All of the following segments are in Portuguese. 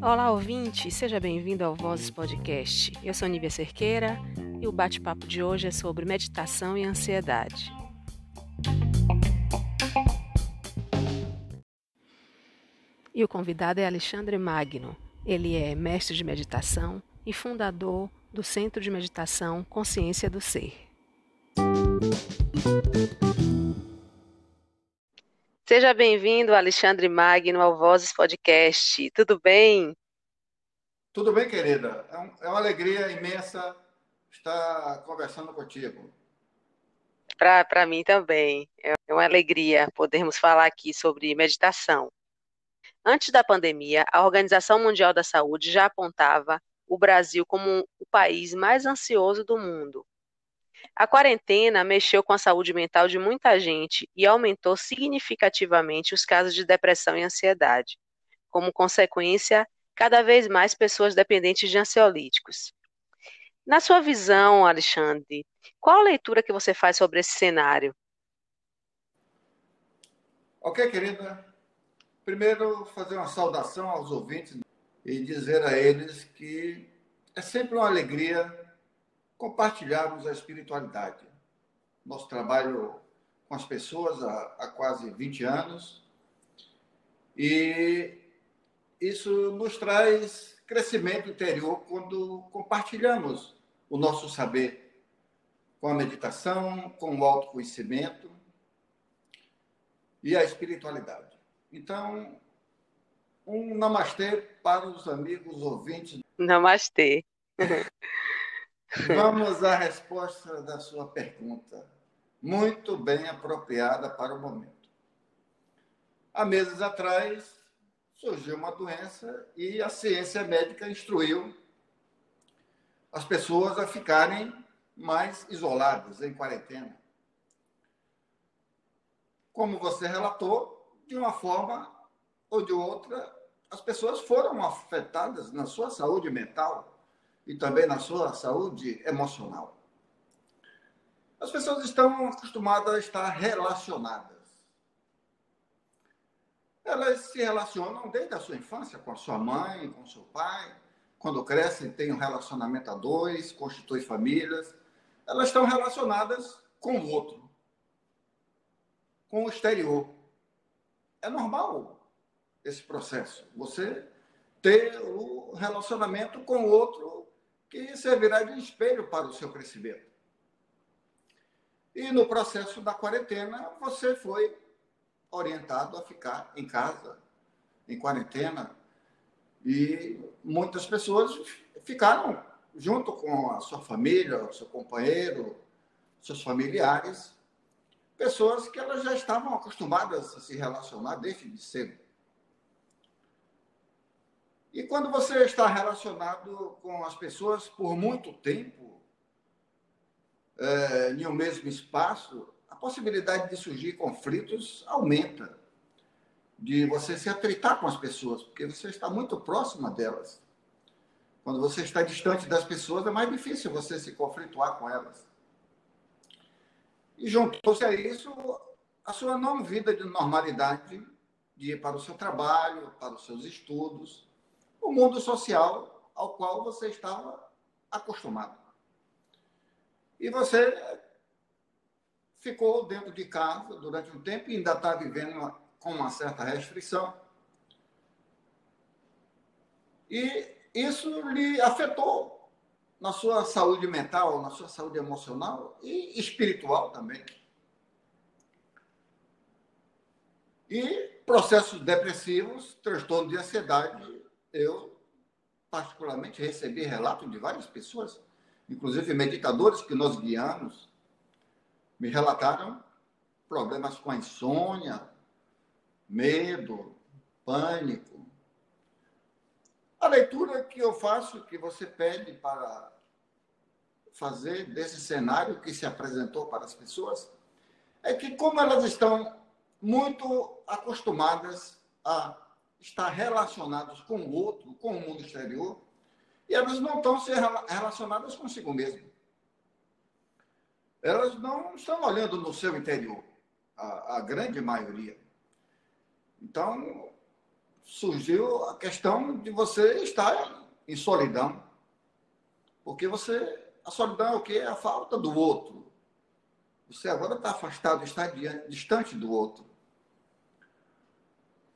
Olá, ouvinte, seja bem-vindo ao Vozes Podcast. Eu sou Nívia Cerqueira e o bate-papo de hoje é sobre meditação e ansiedade. E o convidado é Alexandre Magno. Ele é mestre de meditação e fundador do Centro de Meditação Consciência do Ser. Seja bem-vindo, Alexandre Magno, ao Vozes Podcast. Tudo bem? Tudo bem, querida. É, é uma alegria imensa estar conversando contigo. Para mim também. É uma alegria podermos falar aqui sobre meditação. Antes da pandemia, a Organização Mundial da Saúde já apontava o Brasil como o país mais ansioso do mundo. A quarentena mexeu com a saúde mental de muita gente e aumentou significativamente os casos de depressão e ansiedade. Como consequência, cada vez mais pessoas dependentes de ansiolíticos. Na sua visão, Alexandre, qual a leitura que você faz sobre esse cenário? Ok, querida. Primeiro, fazer uma saudação aos ouvintes e dizer a eles que é sempre uma alegria compartilharmos a espiritualidade. Nosso trabalho com as pessoas há, há quase 20 anos e isso nos traz crescimento interior quando compartilhamos o nosso saber com a meditação, com o autoconhecimento e a espiritualidade. Então, um namastê para os amigos ouvintes. Namastê. Vamos à resposta da sua pergunta, muito bem apropriada para o momento. Há meses atrás, surgiu uma doença e a ciência médica instruiu as pessoas a ficarem mais isoladas, em quarentena. Como você relatou, de uma forma ou de outra, as pessoas foram afetadas na sua saúde mental e também na sua saúde emocional. As pessoas estão acostumadas a estar relacionadas. Elas se relacionam desde a sua infância com a sua mãe, com seu pai. Quando crescem, têm um relacionamento a dois, constituem famílias. Elas estão relacionadas com o outro, com o exterior. É normal esse processo. Você ter o relacionamento com o outro que servirá de espelho para o seu crescimento. E no processo da quarentena, você foi orientado a ficar em casa, em quarentena, e muitas pessoas ficaram junto com a sua família, o seu companheiro, seus familiares, pessoas que elas já estavam acostumadas a se relacionar desde cedo. E quando você está relacionado com as pessoas por muito tempo, é, em um mesmo espaço, a possibilidade de surgir conflitos aumenta. De você se atritar com as pessoas, porque você está muito próxima delas. Quando você está distante das pessoas, é mais difícil você se conflituar com elas. E juntou-se a isso a sua não vida de normalidade, de ir para o seu trabalho, para os seus estudos, o mundo social ao qual você estava acostumado. E você ficou dentro de casa durante um tempo e ainda está vivendo com uma certa restrição. E isso lhe afetou na sua saúde mental, na sua saúde emocional e espiritual também. E processos depressivos, transtorno de ansiedade eu, particularmente, recebi relatos de várias pessoas, inclusive meditadores que nós guiamos, me relataram problemas com a insônia, medo, pânico. A leitura que eu faço, que você pede para fazer desse cenário que se apresentou para as pessoas, é que, como elas estão muito acostumadas a estar relacionados com o outro, com o mundo exterior, e elas não estão se relacionadas consigo mesmo. Elas não estão olhando no seu interior, a, a grande maioria. Então, surgiu a questão de você estar em solidão. Porque você. A solidão é o quê? É a falta do outro. Você agora está afastado, está distante do outro.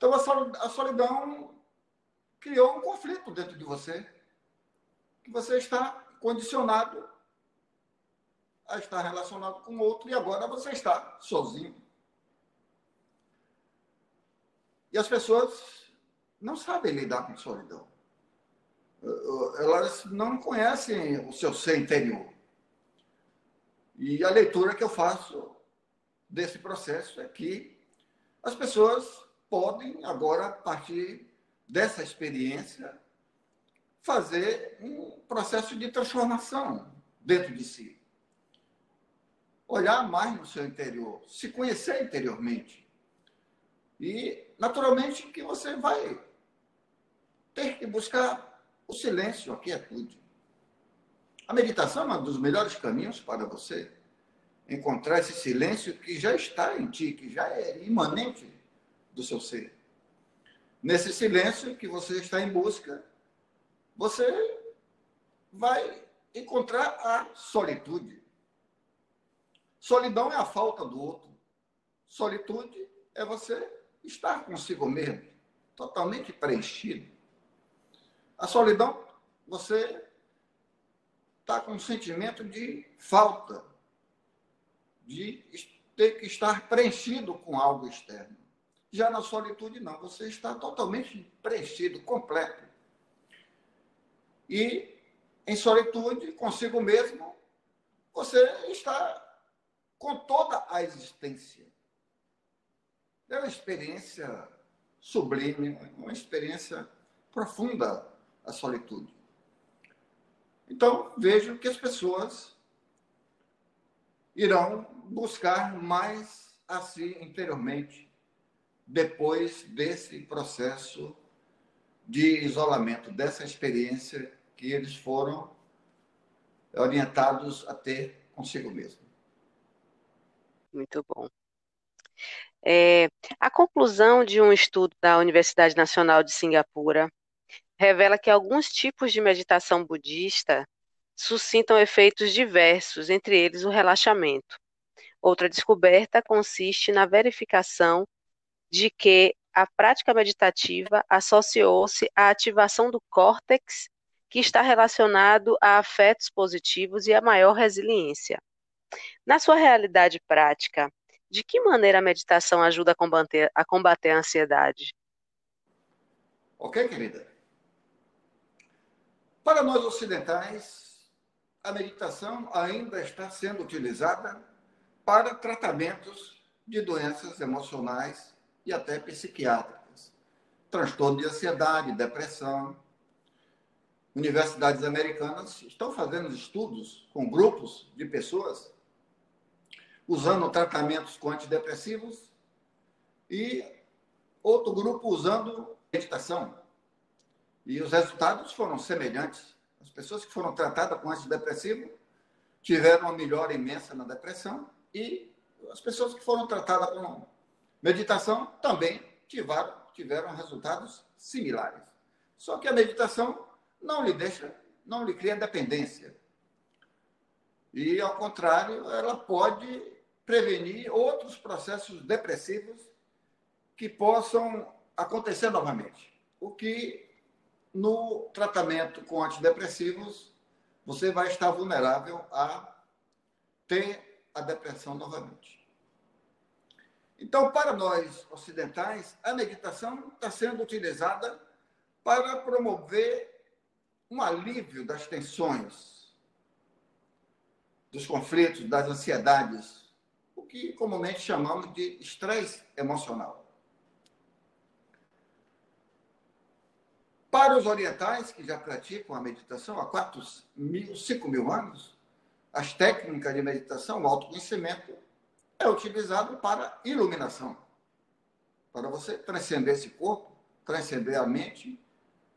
Então a solidão criou um conflito dentro de você, que você está condicionado a estar relacionado com o outro e agora você está sozinho. E as pessoas não sabem lidar com solidão. Elas não conhecem o seu ser interior. E a leitura que eu faço desse processo é que as pessoas podem agora, a partir dessa experiência, fazer um processo de transformação dentro de si. Olhar mais no seu interior, se conhecer interiormente. E, naturalmente, que você vai ter que buscar o silêncio, a quietude. A meditação é um dos melhores caminhos para você encontrar esse silêncio que já está em ti, que já é imanente do seu ser. Nesse silêncio que você está em busca, você vai encontrar a solitude. Solidão é a falta do outro. Solitude é você estar consigo mesmo, totalmente preenchido. A solidão, você está com um sentimento de falta, de ter que estar preenchido com algo externo. Já na solitude, não. Você está totalmente preenchido, completo. E em solitude, consigo mesmo, você está com toda a existência. É uma experiência sublime, uma experiência profunda a solitude. Então, vejo que as pessoas irão buscar mais a si interiormente depois desse processo de isolamento, dessa experiência que eles foram orientados a ter consigo mesmo. Muito bom. É, a conclusão de um estudo da Universidade Nacional de Singapura revela que alguns tipos de meditação budista suscitam efeitos diversos, entre eles o relaxamento. Outra descoberta consiste na verificação de que a prática meditativa associou-se à ativação do córtex, que está relacionado a afetos positivos e a maior resiliência. Na sua realidade prática, de que maneira a meditação ajuda a combater a, combater a ansiedade? Ok, querida? Para nós ocidentais, a meditação ainda está sendo utilizada para tratamentos de doenças emocionais e até psiquiátricas. Transtorno de ansiedade, depressão. Universidades americanas estão fazendo estudos com grupos de pessoas usando tratamentos com antidepressivos e outro grupo usando meditação. E os resultados foram semelhantes. As pessoas que foram tratadas com antidepressivo tiveram uma melhora imensa na depressão e as pessoas que foram tratadas com Meditação também tiveram, tiveram resultados similares. Só que a meditação não lhe deixa, não lhe cria dependência. E, ao contrário, ela pode prevenir outros processos depressivos que possam acontecer novamente. O que no tratamento com antidepressivos você vai estar vulnerável a ter a depressão novamente. Então, para nós ocidentais, a meditação está sendo utilizada para promover um alívio das tensões, dos conflitos, das ansiedades, o que comumente chamamos de estresse emocional. Para os orientais, que já praticam a meditação há 4 mil, 5 mil anos, as técnicas de meditação, o autoconhecimento, é utilizado para iluminação. Para você transcender esse corpo, transcender a mente,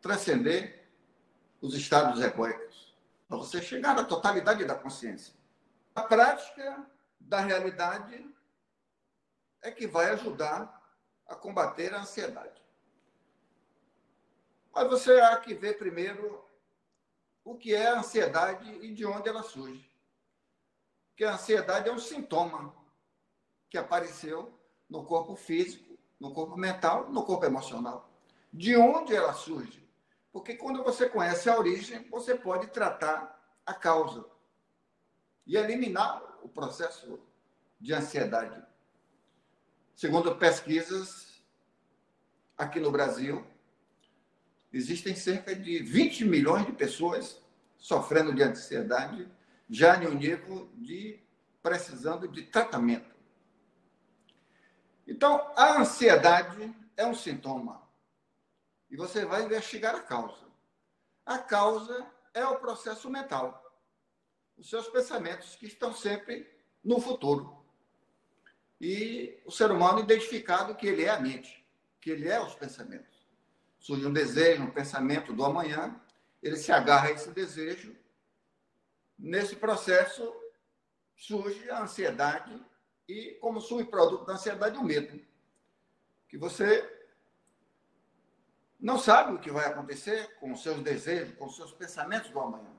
transcender os estados egóicos. Para você chegar à totalidade da consciência. A prática da realidade é que vai ajudar a combater a ansiedade. Mas você há que ver primeiro o que é a ansiedade e de onde ela surge. Porque a ansiedade é um sintoma que apareceu no corpo físico, no corpo mental, no corpo emocional. De onde ela surge? Porque quando você conhece a origem, você pode tratar a causa e eliminar o processo de ansiedade. Segundo pesquisas aqui no Brasil, existem cerca de 20 milhões de pessoas sofrendo de ansiedade, já no nível de precisando de tratamento. Então, a ansiedade é um sintoma. E você vai investigar a causa. A causa é o processo mental. Os seus pensamentos que estão sempre no futuro. E o ser humano identificado que ele é a mente, que ele é os pensamentos surge um desejo, um pensamento do amanhã, ele se agarra a esse desejo. Nesse processo surge a ansiedade e, como subproduto da ansiedade, o medo. Que você não sabe o que vai acontecer com os seus desejos, com os seus pensamentos do amanhã.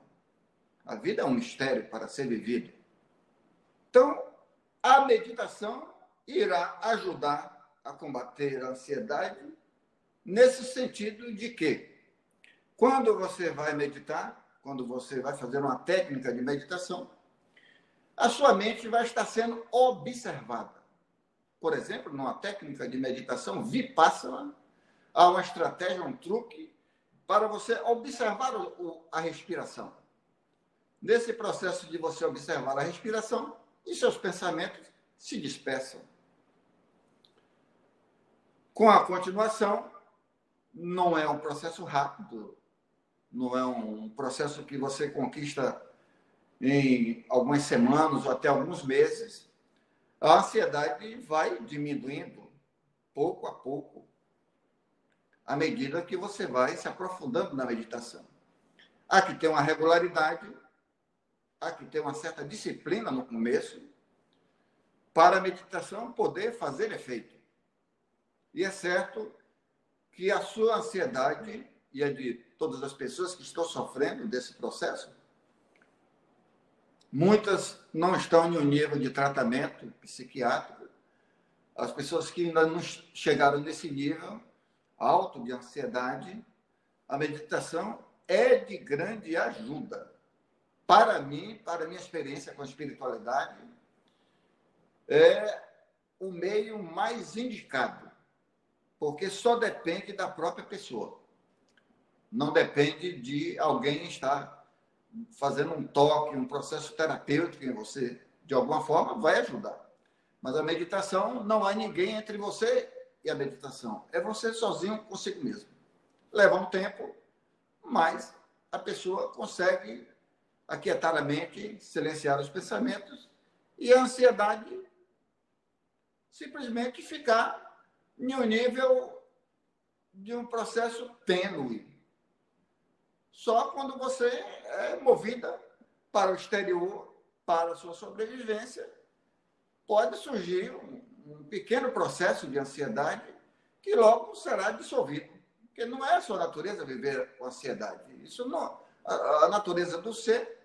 A vida é um mistério para ser vivido. Então, a meditação irá ajudar a combater a ansiedade nesse sentido de que, quando você vai meditar, quando você vai fazer uma técnica de meditação, a sua mente vai estar sendo observada. Por exemplo, numa técnica de meditação vipassana, há uma estratégia, um truque para você observar o, a respiração. Nesse processo de você observar a respiração, e seus pensamentos se dispersam. Com a continuação, não é um processo rápido, não é um processo que você conquista em algumas semanas ou até alguns meses. A ansiedade vai diminuindo pouco a pouco, à medida que você vai se aprofundando na meditação. Há que ter uma regularidade, há que ter uma certa disciplina no começo, para a meditação poder fazer efeito. E é certo que a sua ansiedade e a de todas as pessoas que estão sofrendo desse processo, muitas não estão em um nível de tratamento psiquiátrico. As pessoas que ainda não chegaram nesse nível alto de ansiedade, a meditação é de grande ajuda. Para mim, para minha experiência com a espiritualidade, é o meio mais indicado porque só depende da própria pessoa. Não depende de alguém estar fazendo um toque, um processo terapêutico em você. De alguma forma, vai ajudar. Mas a meditação, não há ninguém entre você e a meditação. É você sozinho consigo mesmo. Leva um tempo, mas a pessoa consegue aquietar a mente, silenciar os pensamentos e a ansiedade simplesmente ficar em um nível de um processo tênue. Só quando você é movida para o exterior, para a sua sobrevivência, pode surgir um, um pequeno processo de ansiedade que logo será dissolvido. Porque não é a sua natureza viver com ansiedade. Isso não. A, a natureza do ser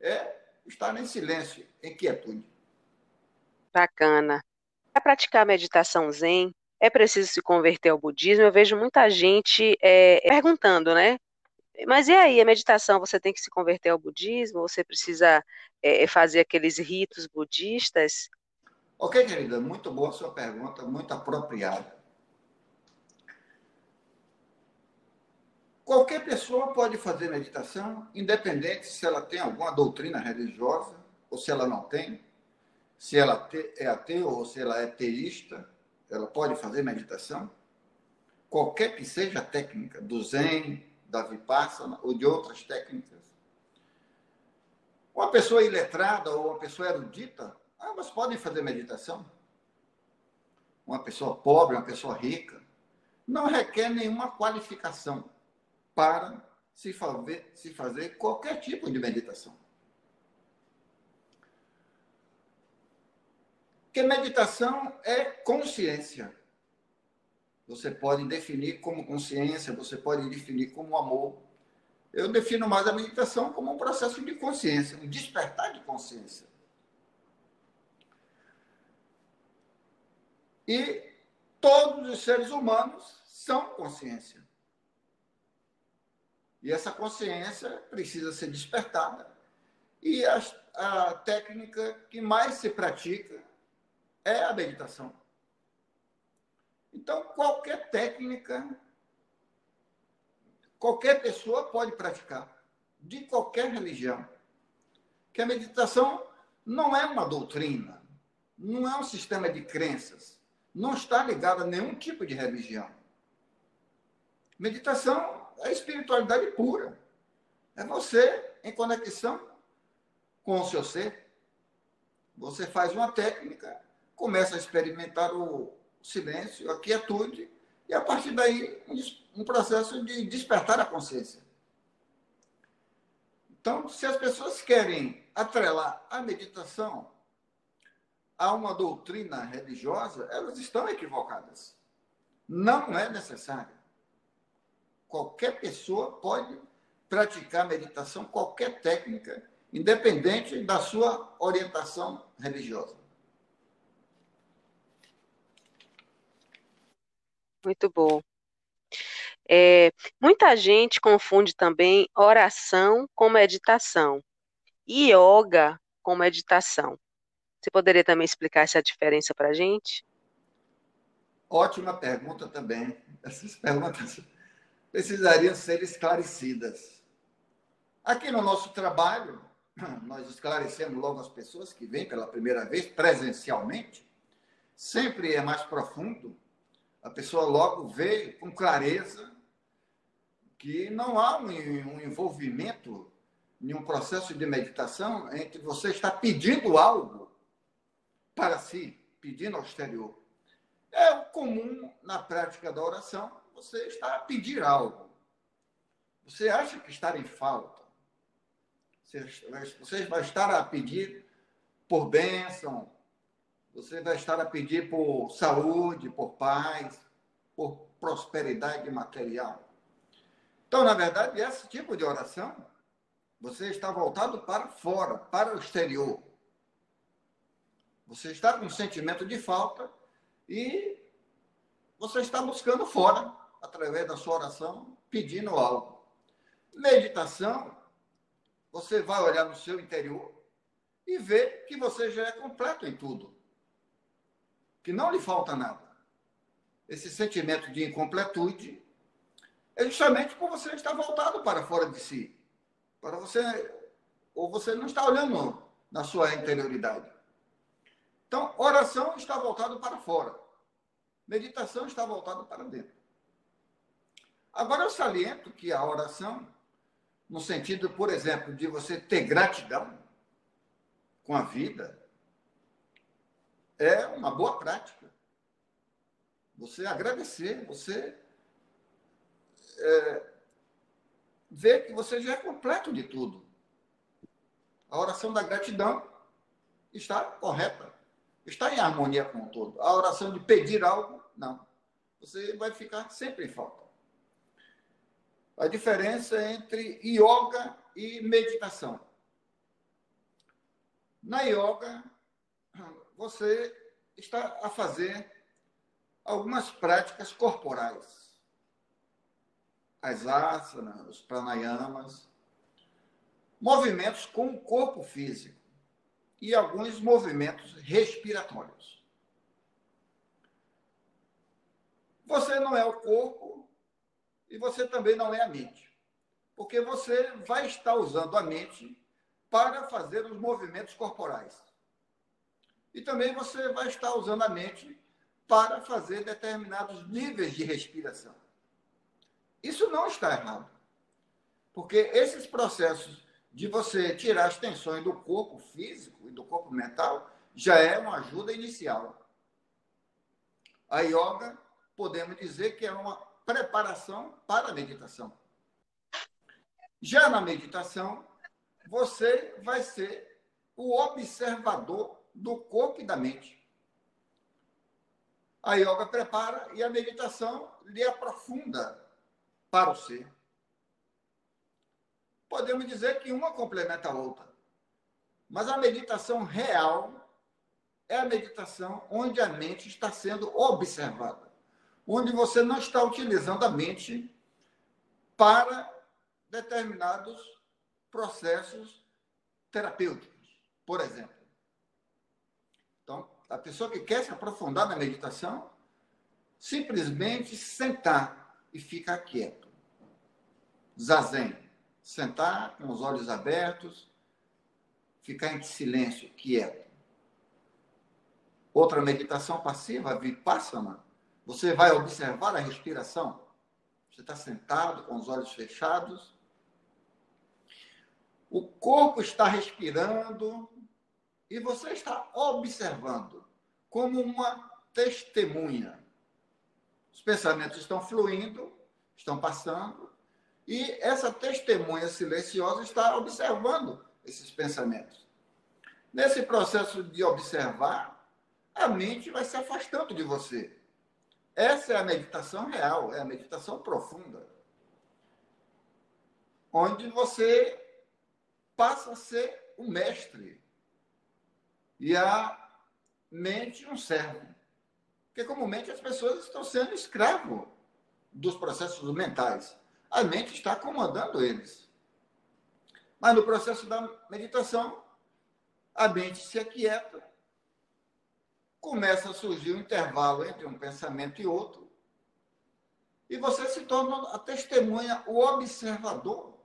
é estar em silêncio, em quietude. Bacana. Para praticar meditação zen, é preciso se converter ao budismo. Eu vejo muita gente é, perguntando, né? Mas e aí, a meditação, você tem que se converter ao budismo? Você precisa é, fazer aqueles ritos budistas? Ok, querida, muito boa sua pergunta, muito apropriada. Qualquer pessoa pode fazer meditação, independente se ela tem alguma doutrina religiosa ou se ela não tem, se ela é ateu ou se ela é teísta, ela pode fazer meditação? Qualquer que seja a técnica, do Zen, da Vipassana ou de outras técnicas. Uma pessoa iletrada ou uma pessoa erudita, ambas podem fazer meditação. Uma pessoa pobre, uma pessoa rica, não requer nenhuma qualificação para se fazer, se fazer qualquer tipo de meditação. Porque meditação é consciência. Você pode definir como consciência, você pode definir como amor. Eu defino mais a meditação como um processo de consciência, um despertar de consciência. E todos os seres humanos são consciência. E essa consciência precisa ser despertada. E a, a técnica que mais se pratica é a meditação. Então, qualquer técnica, qualquer pessoa pode praticar, de qualquer religião. Que a meditação não é uma doutrina, não é um sistema de crenças, não está ligada a nenhum tipo de religião. Meditação é espiritualidade pura. É você em conexão com o seu ser. Você faz uma técnica, começa a experimentar o silêncio, a quietude, e a partir daí um processo de despertar a consciência. Então, se as pessoas querem atrelar a meditação a uma doutrina religiosa, elas estão equivocadas. Não é necessário. Qualquer pessoa pode praticar meditação, qualquer técnica, independente da sua orientação religiosa. Muito bom. É, muita gente confunde também oração com meditação e yoga com meditação. Você poderia também explicar essa diferença para a gente? Ótima pergunta também. Essas perguntas precisariam ser esclarecidas. Aqui no nosso trabalho, nós esclarecemos logo as pessoas que vêm pela primeira vez presencialmente. Sempre é mais profundo. A pessoa logo vê com clareza que não há um, envolvimento em um processo de meditação entre você estar pedindo algo para si, pedindo ao exterior. É comum na prática da oração, você está a pedir algo. Você acha que está em falta. Você vai estar a pedir por bênção, você vai estar a pedir por saúde, por paz, por prosperidade material. Então, na verdade, esse tipo de oração, você está voltado para fora, para o exterior. Você está com um sentimento de falta e você está buscando fora, através da sua oração, pedindo algo. Meditação, você vai olhar no seu interior e ver que você já é completo em tudo. Que não lhe falta nada. Esse sentimento de incompletude é justamente por você estar voltado para fora de si. Para você ou você não está olhando na sua interioridade. Então, oração está voltado para fora. Meditação está voltada para dentro. Agora, eu saliento que a oração, no sentido, por exemplo, de você ter gratidão com a vida, é uma boa prática. Você agradecer, você é, ver que você já é completo de tudo. A oração da gratidão está correta está em harmonia com o todo. A oração de pedir algo, não. Você vai ficar sempre em falta. A diferença entre yoga e meditação. Na yoga, você está a fazer algumas práticas corporais. As asanas, os pranayamas, movimentos com o corpo físico e alguns movimentos respiratórios. Você não é o corpo e você também não é a mente. Porque você vai estar usando a mente para fazer os movimentos corporais. E também você vai estar usando a mente para fazer determinados níveis de respiração. Isso não está errado. Porque esses processos de você tirar as tensões do corpo físico e do corpo mental já é uma ajuda inicial. A yoga, podemos dizer que é uma preparação para a meditação. Já na meditação, você vai ser o observador do corpo e da mente. A yoga prepara e a meditação lhe aprofunda para o ser. Podemos dizer que uma complementa a outra. Mas a meditação real é a meditação onde a mente está sendo observada, onde você não está utilizando a mente para determinados processos terapêuticos, por exemplo. Então, a pessoa que quer se aprofundar na meditação, simplesmente sentar e ficar quieto. Zazen. Sentar com os olhos abertos, ficar em silêncio, quieto. Outra meditação passiva, vipassana, você vai observar a respiração. Você está sentado com os olhos fechados. O corpo está respirando e você está observando como uma testemunha. Os pensamentos estão fluindo, estão passando, e essa testemunha silenciosa está observando esses pensamentos. Nesse processo de observar, a mente vai se afastando de você. Essa é a meditação real, é a meditação profunda. Onde você passa a ser o mestre e a mente um servo. Porque comumente as pessoas estão sendo escravos dos processos mentais. A mente está comandando eles. Mas no processo da meditação, a mente se aquieta, começa a surgir um intervalo entre um pensamento e outro, e você se torna a testemunha, o observador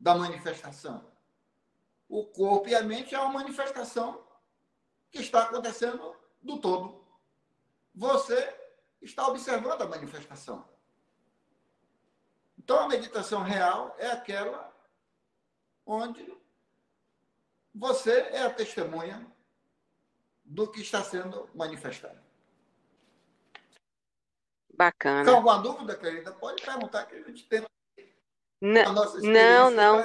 da manifestação. O corpo e a mente é uma manifestação que está acontecendo do todo. Você está observando a manifestação. Então, a meditação real é aquela onde você é a testemunha do que está sendo manifestado. Bacana. Então, alguma dúvida, querida? Pode perguntar que a gente tem não, não, não.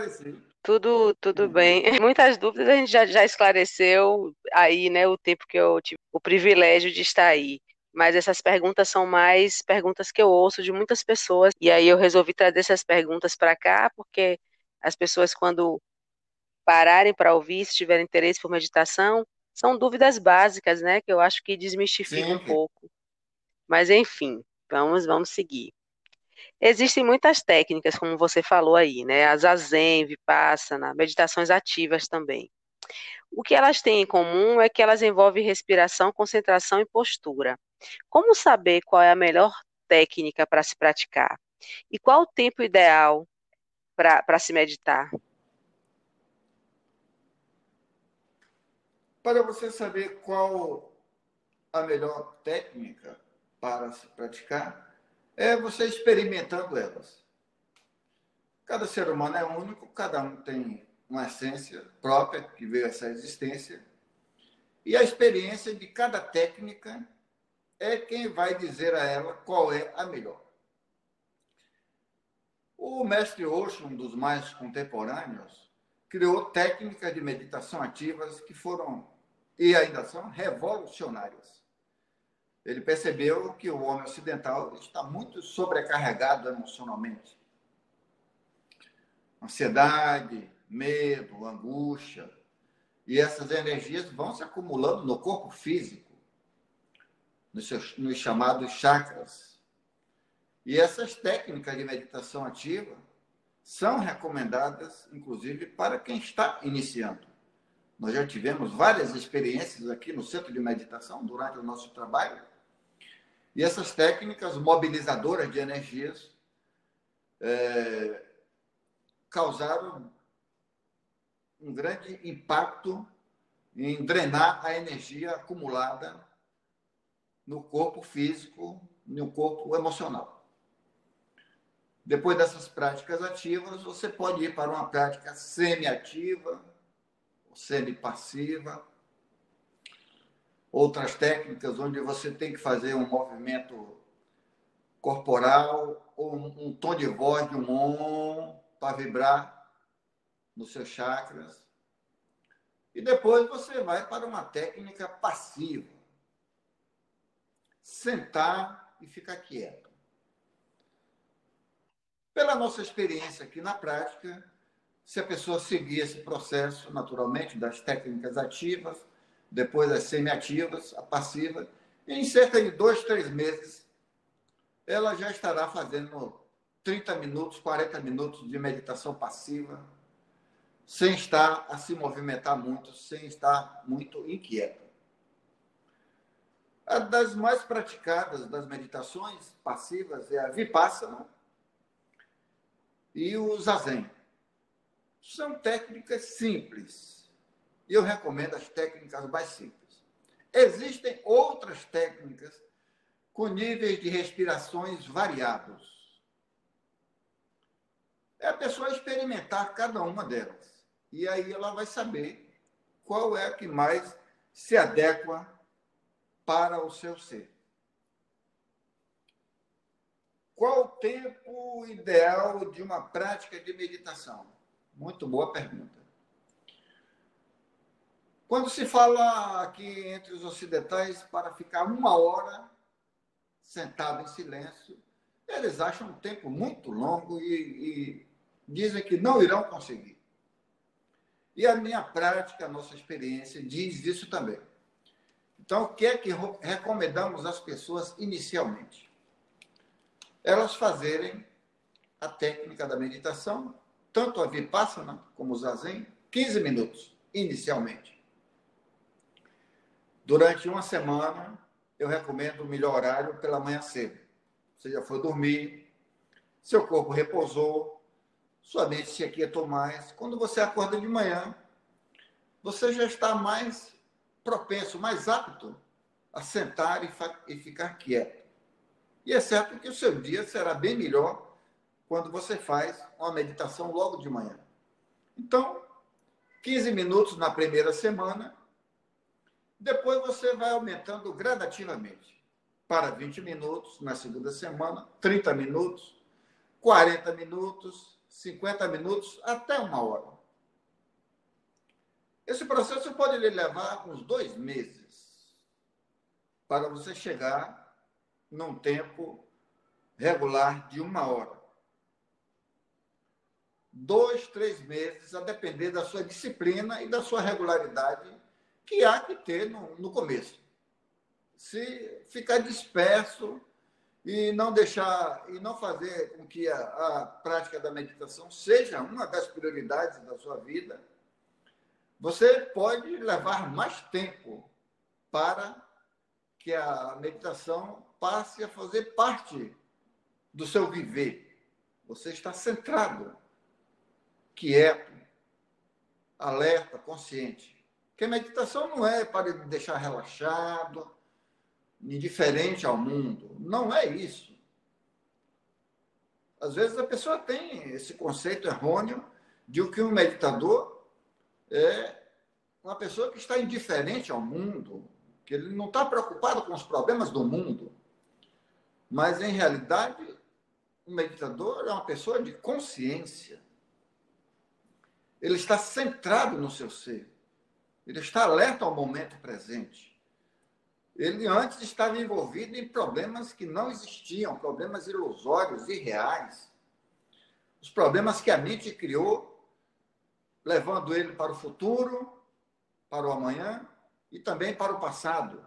Tudo, tudo hum. bem. Muitas dúvidas a gente já, já esclareceu aí, né, o tempo que eu tive o privilégio de estar aí. Mas essas perguntas são mais perguntas que eu ouço de muitas pessoas. E aí eu resolvi trazer essas perguntas para cá, porque as pessoas, quando pararem para ouvir, se tiverem interesse por meditação, são dúvidas básicas, né? Que eu acho que desmistificam um pouco. Mas enfim, vamos, vamos seguir. Existem muitas técnicas, como você falou aí, né? A Zazen, Vipassana, meditações ativas também. O que elas têm em comum é que elas envolvem respiração, concentração e postura. Como saber qual é a melhor técnica para se praticar? E qual o tempo ideal para se meditar? Para você saber qual a melhor técnica para se praticar, é você experimentando elas. Cada ser humano é único, cada um tem uma essência própria que veio essa existência. E a experiência de cada técnica é quem vai dizer a ela qual é a melhor. O mestre Osho, um dos mais contemporâneos, criou técnicas de meditação ativas que foram e ainda são revolucionárias. Ele percebeu que o homem ocidental está muito sobrecarregado emocionalmente. Ansiedade, medo, angústia. E essas energias vão se acumulando no corpo físico, nos, seus, nos chamados chakras. E essas técnicas de meditação ativa são recomendadas, inclusive, para quem está iniciando. Nós já tivemos várias experiências aqui no centro de meditação durante o nosso trabalho. E essas técnicas mobilizadoras de energias é, causaram um grande impacto em drenar a energia acumulada no corpo físico, no corpo emocional. Depois dessas práticas ativas, você pode ir para uma prática semi-ativa, semi-passiva, outras técnicas onde você tem que fazer um movimento corporal ou um, um tom de voz de um om para vibrar nos seus chakras. E depois você vai para uma técnica passiva, sentar e ficar quieto. Pela nossa experiência aqui na prática, se a pessoa seguir esse processo naturalmente das técnicas ativas, depois as semiativas, a passiva, em cerca de dois, três meses, ela já estará fazendo 30 minutos, 40 minutos de meditação passiva, sem estar a se movimentar muito, sem estar muito inquieta. A das mais praticadas das meditações passivas é a Vipassana e o Zazen. São técnicas simples. Eu recomendo as técnicas mais simples. Existem outras técnicas com níveis de respirações variados. É a pessoa experimentar cada uma delas. E aí ela vai saber qual é a que mais se adequa para o seu ser. Qual o tempo ideal de uma prática de meditação? Muito boa pergunta. Quando se fala aqui entre os ocidentais para ficar uma hora sentado em silêncio, eles acham um tempo muito longo e, e dizem que não irão conseguir. E a minha prática, a nossa experiência diz isso também. Então, o que é que recomendamos às pessoas inicialmente? Elas fazerem a técnica da meditação, tanto a Vipassana como o Zazen, 15 minutos, inicialmente. Durante uma semana, eu recomendo o melhor horário pela manhã cedo. Você já foi dormir, seu corpo repousou, sua mente se aquietou mais. Quando você acorda de manhã, você já está mais propenso, mais apto a sentar e, e ficar quieto. E é certo que o seu dia será bem melhor quando você faz uma meditação logo de manhã. Então, 15 minutos na primeira semana, depois você vai aumentando gradativamente para 20 minutos na segunda semana, 30 minutos, 40 minutos, 50 minutos até uma hora. Esse processo pode lhe levar uns dois meses para você chegar num tempo regular de uma hora. Dois, três meses, a depender da sua disciplina e da sua regularidade, que há que ter no, no começo. Se ficar disperso, e não deixar e não fazer com que a, a, prática da meditação seja uma das prioridades da sua vida, você pode levar mais tempo para que a meditação passe a fazer parte do seu viver. Você está centrado, quieto, alerta, consciente. Que a meditação não é para deixar relaxado, indiferente ao mundo. Não é isso. Às vezes a pessoa tem esse conceito errôneo de que um meditador é uma pessoa que está indiferente ao mundo, que ele não está preocupado com os problemas do mundo. Mas, em realidade, o meditador é uma pessoa de consciência. Ele está centrado no seu ser. Ele está alerta ao momento presente ele antes estava envolvido em problemas que não existiam, problemas ilusórios, irreais. Os problemas que a mente criou, levando ele para o futuro, para o amanhã e também para o passado.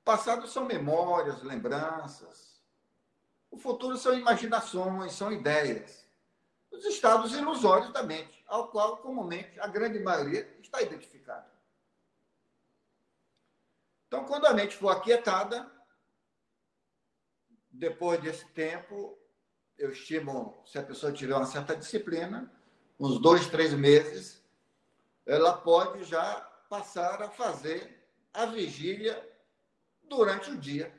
O passado são memórias, lembranças. O futuro são imaginações, são ideias. Os estados ilusórios da mente, ao qual comumente a grande maioria está identificada. Então, quando a mente for aquietada, depois desse tempo, eu estimo, se a pessoa tiver uma certa disciplina, uns dois, três meses, ela pode já passar a fazer a vigília durante o dia.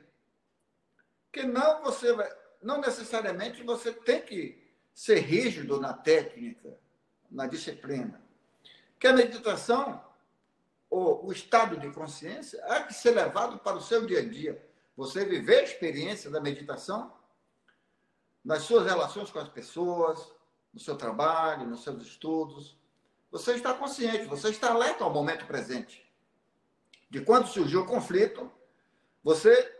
Que não você vai, não necessariamente você tem que ser rígido na técnica, na disciplina. Que a meditação o, o estado de consciência há que ser levado para o seu dia a dia. Você viver a experiência da meditação nas suas relações com as pessoas, no seu trabalho, nos seus estudos. Você está consciente, você está alerta ao momento presente. De quando surgiu o conflito, você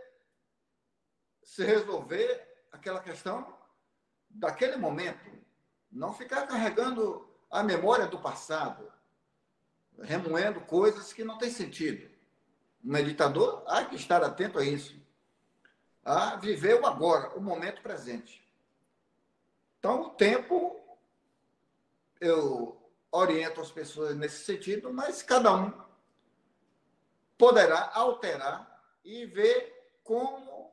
se resolver aquela questão daquele momento. Não ficar carregando a memória do passado, remoendo coisas que não têm sentido. O meditador há que estar atento a isso, a viver o agora, o momento presente. Então, o tempo, eu oriento as pessoas nesse sentido, mas cada um poderá alterar e ver como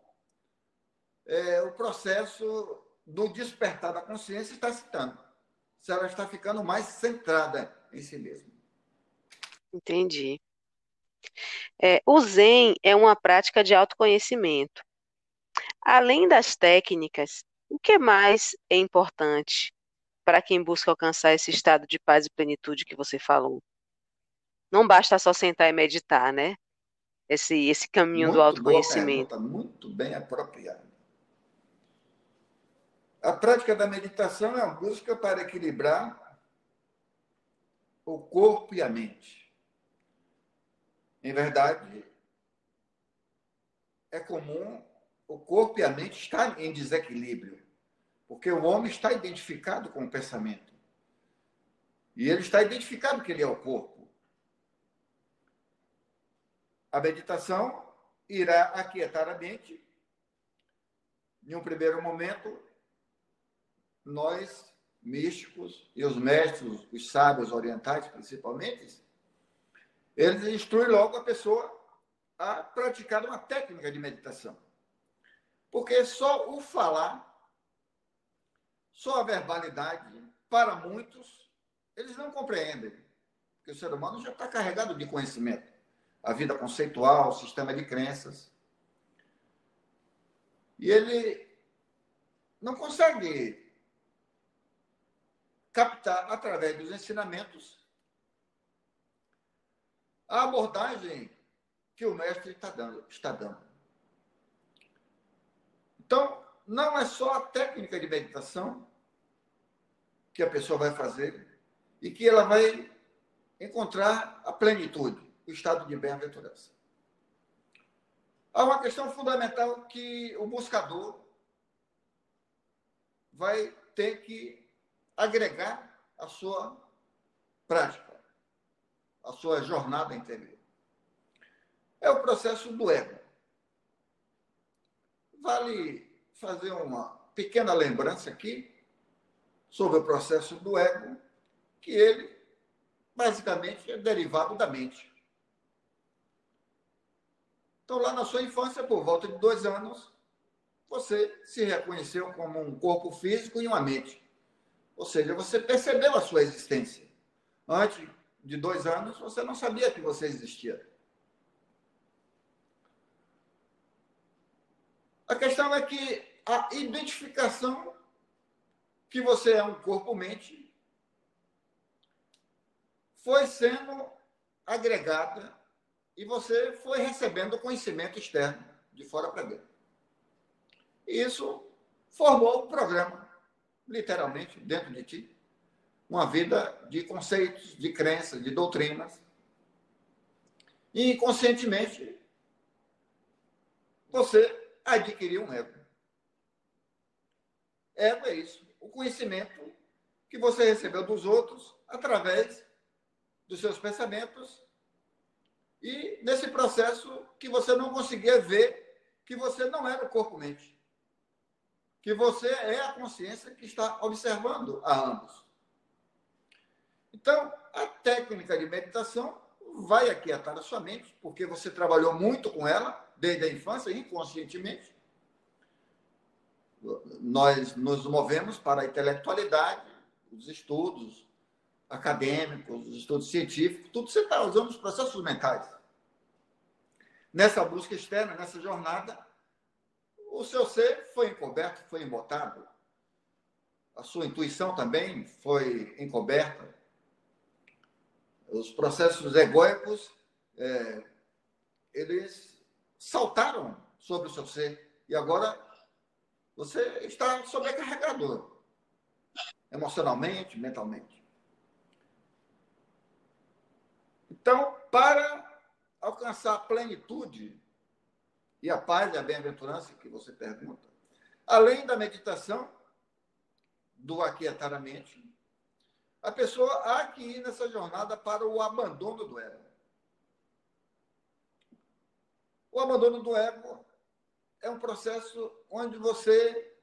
é, o processo do despertar da consciência está se dando. Se ela está ficando mais centrada em si mesma. Entendi. É, o Zen é uma prática de autoconhecimento. Além das técnicas, o que mais é importante para quem busca alcançar esse estado de paz e plenitude que você falou? Não basta só sentar e meditar, né? Esse, esse caminho muito do autoconhecimento. Boa pergunta, muito bem apropriado. A prática da meditação é uma busca para equilibrar o corpo e a mente. Em verdade, é comum o corpo e a mente estar em desequilíbrio, porque o homem está identificado com o pensamento. E ele está identificado que ele é o corpo. A meditação irá aquietar a mente. Em um primeiro momento, nós, místicos, e os mestres, os sábios orientais principalmente, eles instruem logo a pessoa a praticar uma técnica de meditação. Porque só o falar, só a verbalidade, para muitos, eles não compreendem. Porque o ser humano já está carregado de conhecimento. A vida conceitual, o sistema de crenças. E ele não consegue captar, através dos ensinamentos, a abordagem que o mestre está dando. Está dando. Então, não é só a técnica de meditação que a pessoa vai fazer e que ela vai encontrar a plenitude, o estado de bem-aventurança. Há uma questão fundamental que o buscador vai ter que agregar a sua prática, a sua jornada interior. É o processo do ego. Vale fazer uma pequena lembrança aqui sobre o processo do ego, que ele basicamente é derivado da mente. Então, lá na sua infância, por volta de dois anos, você se reconheceu como um corpo físico e uma mente. Ou seja, você percebeu a sua existência. Antes de dois anos, você não sabia que você existia. A questão é que a identificação que você é um corpo-mente foi sendo agregada e você foi recebendo conhecimento externo, de fora para dentro. E isso formou o programa literalmente, dentro de ti, uma vida de conceitos, de crenças, de doutrinas. E inconscientemente, você adquiriu um ego. Ego é isso, o conhecimento que você recebeu dos outros através dos seus pensamentos e nesse processo que você não conseguia ver que você não era o corpo-mente que você é a consciência que está observando a ambos. Então, a técnica de meditação vai aquietar a sua mente, porque você trabalhou muito com ela desde a infância, inconscientemente. Nós nos movemos para a intelectualidade, os estudos acadêmicos, os estudos científicos, tudo você está usando os processos mentais. Nessa busca externa, nessa jornada, o seu ser foi encoberto, foi embotado. A sua intuição também foi encoberta. Os processos egóicos, é, eles saltaram sobre o seu ser. E agora você está sobrecarregado emocionalmente, mentalmente. Então, para alcançar a plenitude, e a paz e a bem-aventurança que você pergunta, além da meditação, do aquietar a mente, a pessoa há que ir nessa jornada para o abandono do ego. O abandono do ego é um processo onde você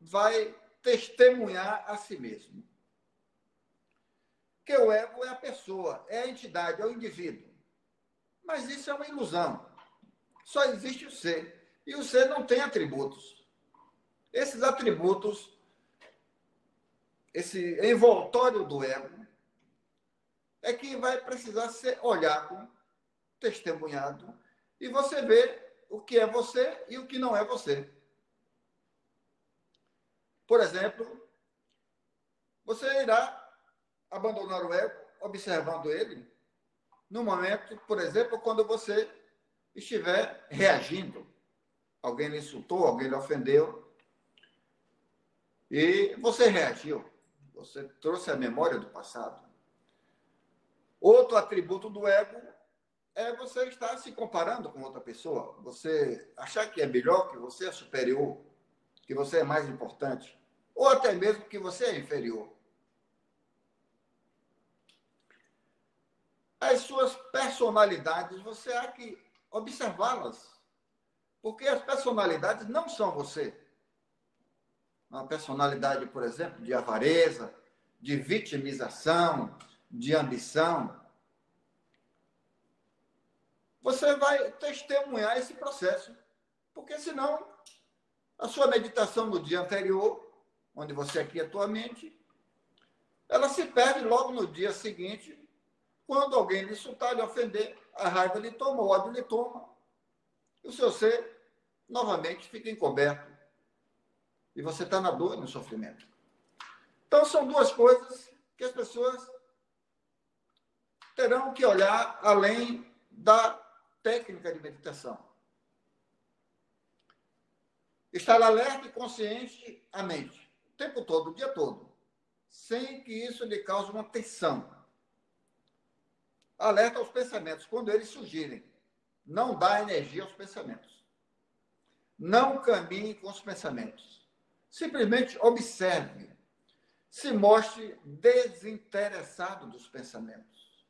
vai testemunhar a si mesmo. Que o ego é a pessoa, é a entidade, é o indivíduo. Mas isso é uma ilusão. Só existe o ser. E o ser não tem atributos. Esses atributos, esse envoltório do ego, é que vai precisar ser olhado, testemunhado, e você vê o que é você e o que não é você. Por exemplo, você irá abandonar o ego observando ele no momento, por exemplo, quando você estiver reagindo. Alguém lhe insultou, alguém lhe ofendeu. E você reagiu. Você trouxe a memória do passado. Outro atributo do ego é você estar se comparando com outra pessoa. Você achar que é melhor, que você é superior, que você é mais importante. Ou até mesmo que você é inferior. As suas personalidades, você há que observá-las. Porque as personalidades não são você. Uma personalidade, por exemplo, de avareza, de vitimização, de ambição. Você vai testemunhar esse processo. Porque senão, a sua meditação no dia anterior, onde você aquietou a mente, ela se perde logo no dia seguinte, quando alguém lhe insultar, lhe ofender, a raiva lhe toma, o ódio lhe toma, e o seu ser novamente fica encoberto. E você está na dor e no sofrimento. Então, são duas coisas que as pessoas terão que olhar além da técnica de meditação. Estar alerta e consciente a mente, o tempo todo, o dia todo, sem que isso lhe cause uma tensão. Alerta aos pensamentos, quando eles surgirem. Não dá energia aos pensamentos. Não caminhe com os pensamentos. Simplesmente observe. Se mostre desinteressado dos pensamentos.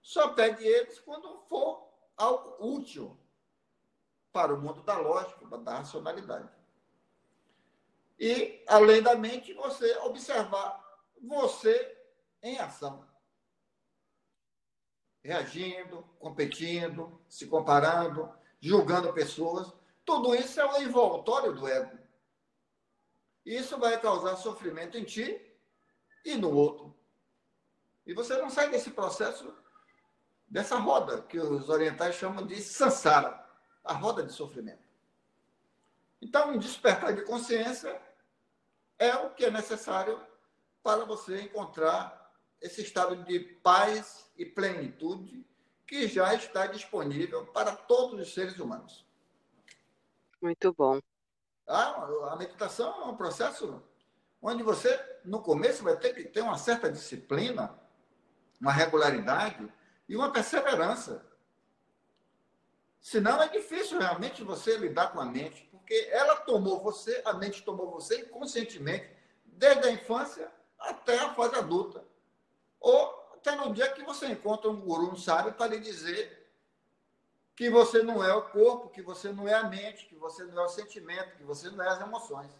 Só pegue eles quando for algo útil para o mundo da lógica, da racionalidade. E, além da mente, você observar você em ação reagindo, competindo, se comparando, julgando pessoas. Tudo isso é o envoltório do ego. Isso vai causar sofrimento em ti e no outro. E você não sai desse processo, dessa roda, que os orientais chamam de sansara a roda de sofrimento. Então, um despertar de consciência é o que é necessário para você encontrar esse estado de paz e plenitude que já está disponível para todos os seres humanos. Muito bom. Ah, a meditação é um processo onde você, no começo, vai ter que ter uma certa disciplina, uma regularidade e uma perseverança. Senão é difícil realmente você lidar com a mente, porque ela tomou você, a mente tomou você inconscientemente, desde a infância até a fase adulta. Ou até no dia que você encontra um guru, um sábio, para lhe dizer que você não é o corpo, que você não é a mente, que você não é o sentimento, que você não é as emoções.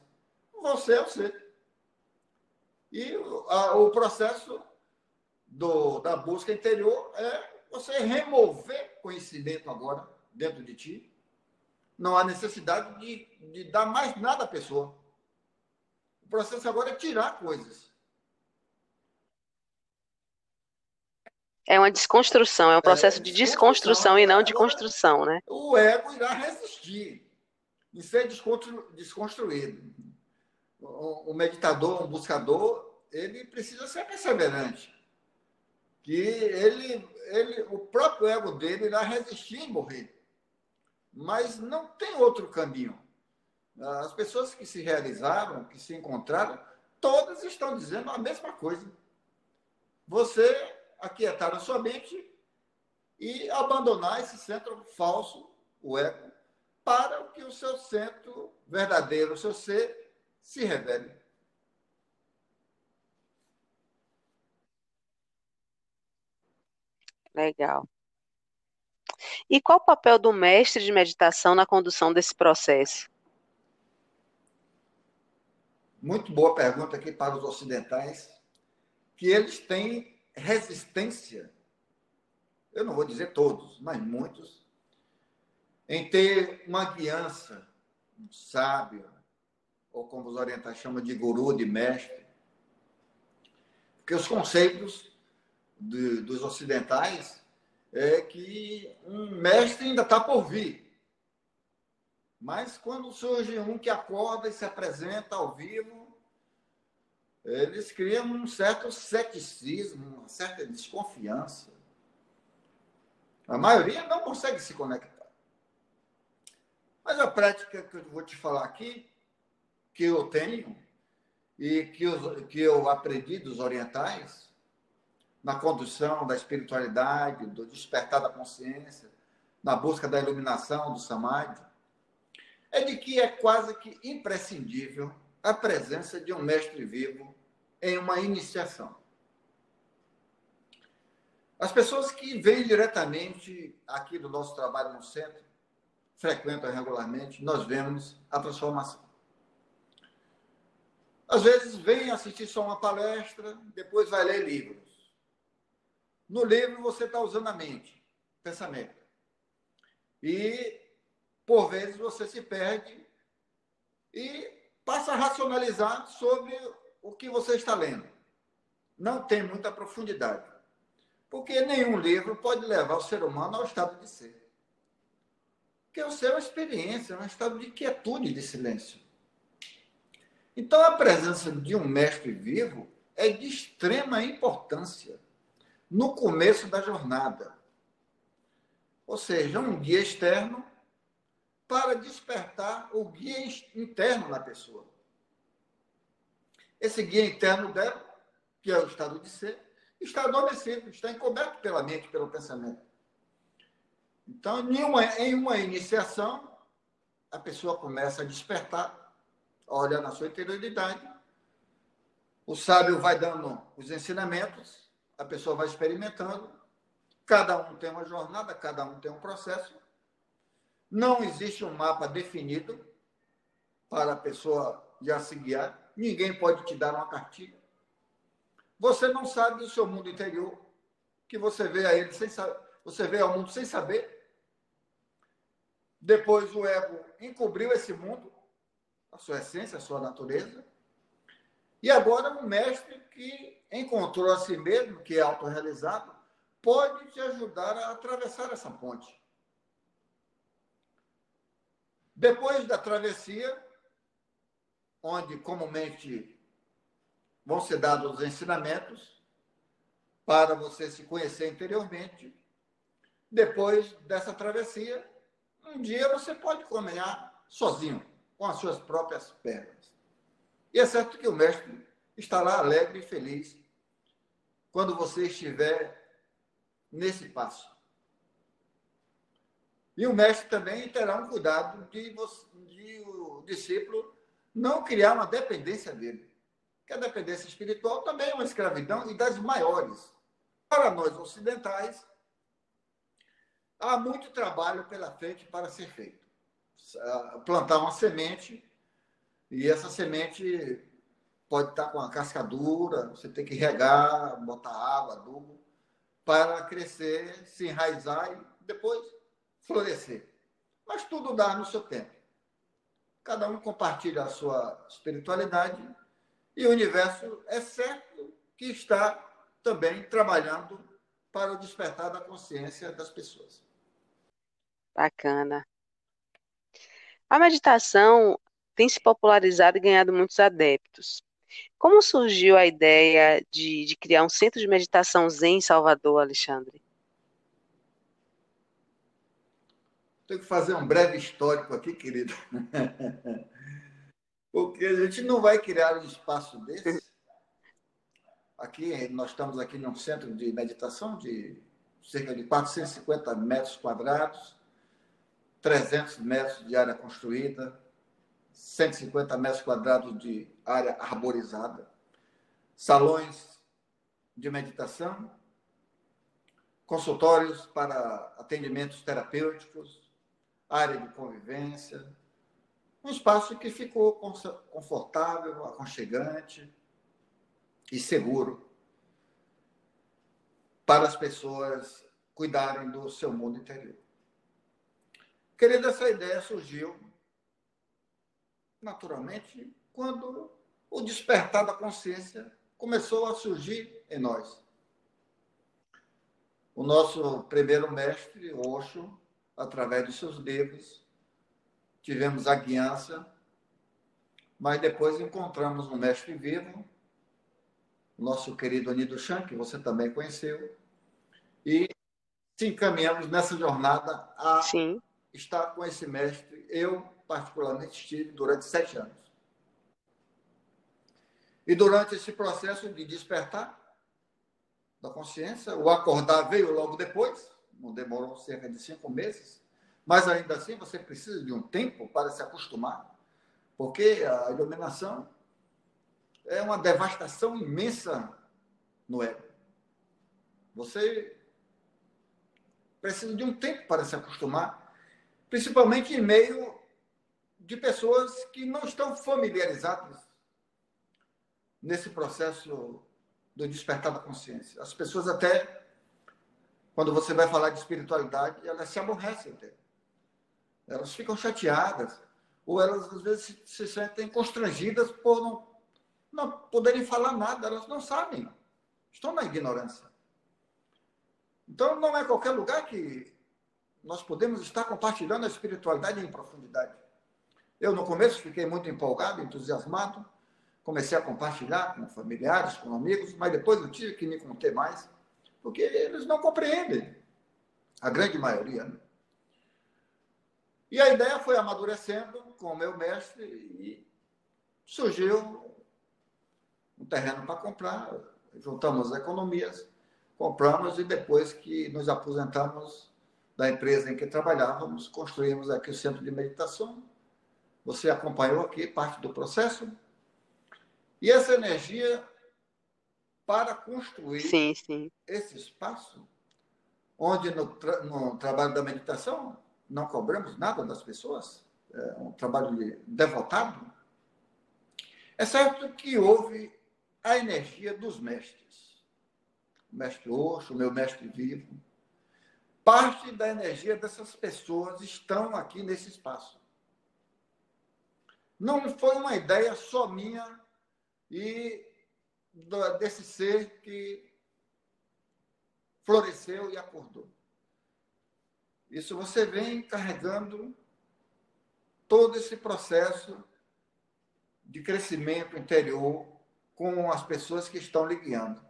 Você é ser. E a, o processo do, da busca interior é você remover conhecimento agora dentro de ti. Não há necessidade de, de dar mais nada à pessoa. O processo agora é tirar coisas. É uma desconstrução, é um é, processo é, de desconstrução e não de construção, né? O ego irá resistir em ser desconstru, desconstruído. O, meditador, o buscador, ele precisa ser perseverante. Que ele, ele, o próprio ego dele irá resistir em morrer. Mas não tem outro caminho. As pessoas que se realizaram, que se encontraram, todas estão dizendo a mesma coisa. Você aquietar a sua mente e abandonar esse centro falso, o ego, para que o seu centro verdadeiro, o seu ser, se revele. Legal. E qual o papel do mestre de meditação na condução desse processo? Muito boa pergunta aqui para os ocidentais, que eles têm resistência, eu não vou dizer todos, mas muitos, em ter uma guiança, um sábio, ou como os orientais chamam de guru, de mestre. Porque os conceitos de, dos ocidentais é que um mestre ainda está por vir. Mas quando surge um que acorda e se apresenta ao vivo, eles criam um certo ceticismo, uma certa desconfiança. A maioria não consegue se conectar. Mas a prática que eu vou te falar aqui, que eu tenho e que eu, que eu aprendi dos orientais, na condução da espiritualidade, do despertar da consciência, na busca da iluminação, do samadhi, é de que é quase que imprescindível a presença de um mestre vivo em uma iniciação. As pessoas que vêm diretamente aqui do nosso trabalho no centro, frequentam regularmente, nós vemos a transformação. Às vezes vem assistir só uma palestra, depois vai ler livros. No livro, você está usando a mente, pensamento. E, por vezes, você se perde e passa a racionalizar sobre o que você está lendo. Não tem muita profundidade. Porque nenhum livro pode levar o ser humano ao estado de ser. Porque o ser é uma experiência, é um estado de quietude, de silêncio. Então, a presença de um mestre vivo é de extrema importância no começo da jornada. Ou seja, um guia externo para despertar o guia interno na pessoa. Esse guia interno dela, que é o estado de ser, está adormecido, está encoberto pela mente, pelo pensamento. Então, em uma, em uma iniciação, a pessoa começa a despertar, olha na sua interioridade, o sábio vai dando os ensinamentos, a pessoa vai experimentando, cada um tem uma jornada, cada um tem um processo. Não existe um mapa definido para a pessoa já se guiar. Ninguém pode te dar uma cartilha. Você não sabe do seu mundo interior, que você vê a ele sem saber, você vê ao mundo sem saber. Depois o ego encobriu esse mundo, a sua essência, a sua natureza. E agora o mestre que encontrou a si mesmo, que é autorrealizado, pode te ajudar a atravessar essa ponte. Depois da travessia, onde comumente vão ser dados os ensinamentos para você se conhecer interiormente, depois dessa travessia, um dia você pode caminhar sozinho, com as suas próprias pernas. E é certo que o mestre estará alegre e feliz quando você estiver nesse passo. E o mestre também terá um cuidado de, você, de o discípulo não criar uma dependência dele. Porque a dependência espiritual também é uma escravidão e das maiores. Para nós ocidentais, há muito trabalho pela frente para ser feito. Plantar uma semente e essa semente pode estar com a cascadura, você tem que regar, botar água, adubo, para crescer, se enraizar e depois florescer. Mas tudo dá no seu tempo. Cada um compartilha a sua espiritualidade e o universo é certo que está também trabalhando para o despertar da consciência das pessoas. Bacana. A meditação tem se popularizado e ganhado muitos adeptos. Como surgiu a ideia de, de criar um centro de meditação zen em Salvador, Alexandre? Tenho que fazer um breve histórico aqui, querido. Porque a gente não vai criar um espaço desse. Aqui, nós estamos aqui num centro de meditação de cerca de 450 metros quadrados. 300 metros de área construída, 150 metros quadrados de área arborizada, salões de meditação, consultórios para atendimentos terapêuticos, área de convivência, um espaço que ficou confortável, aconchegante e seguro para as pessoas cuidarem do seu mundo interior. Querida, essa ideia surgiu naturalmente quando o despertar da consciência começou a surgir em nós. O nosso primeiro mestre, Osho, através dos seus livros, tivemos a guiança, mas depois encontramos um mestre vivo, nosso querido Anido Chan, que você também conheceu, e se encaminhamos nessa jornada a Sim. estar com esse mestre. Eu, particularmente, estive durante sete anos. E durante esse processo de despertar da consciência, o acordar veio logo depois, demorou cerca de cinco meses, mas ainda assim você precisa de um tempo para se acostumar, porque a iluminação é uma devastação imensa no ego. Você precisa de um tempo para se acostumar, principalmente em meio de pessoas que não estão familiarizadas nesse processo do despertar da consciência. As pessoas até, quando você vai falar de espiritualidade, elas se aborrecem até. Elas ficam chateadas, ou elas às vezes se, se sentem constrangidas por não, não poderem falar nada, elas não sabem, estão na ignorância. Então, não é qualquer lugar que nós podemos estar compartilhando a espiritualidade em profundidade. Eu, no começo, fiquei muito empolgado, entusiasmado, comecei a compartilhar com familiares, com amigos, mas depois eu tive que me conter mais, porque eles não compreendem, a grande maioria. Né? E a ideia foi amadurecendo com o meu mestre e surgiu um terreno para comprar, juntamos economias compramos e depois que nos aposentamos da empresa em que trabalhávamos, construímos aqui o centro de meditação. Você acompanhou aqui parte do processo. E essa energia para construir sim, sim. esse espaço, onde no, tra no, trabalho da meditação não cobramos nada das pessoas, é um trabalho de devotado, é certo que houve a energia dos mestres mestre Osho, meu mestre vivo. Parte da energia dessas pessoas estão aqui nesse espaço. Não foi uma ideia só minha e desse ser que floresceu e acordou. Isso você vem carregando todo esse processo de crescimento interior com as pessoas que estão lhe guiando.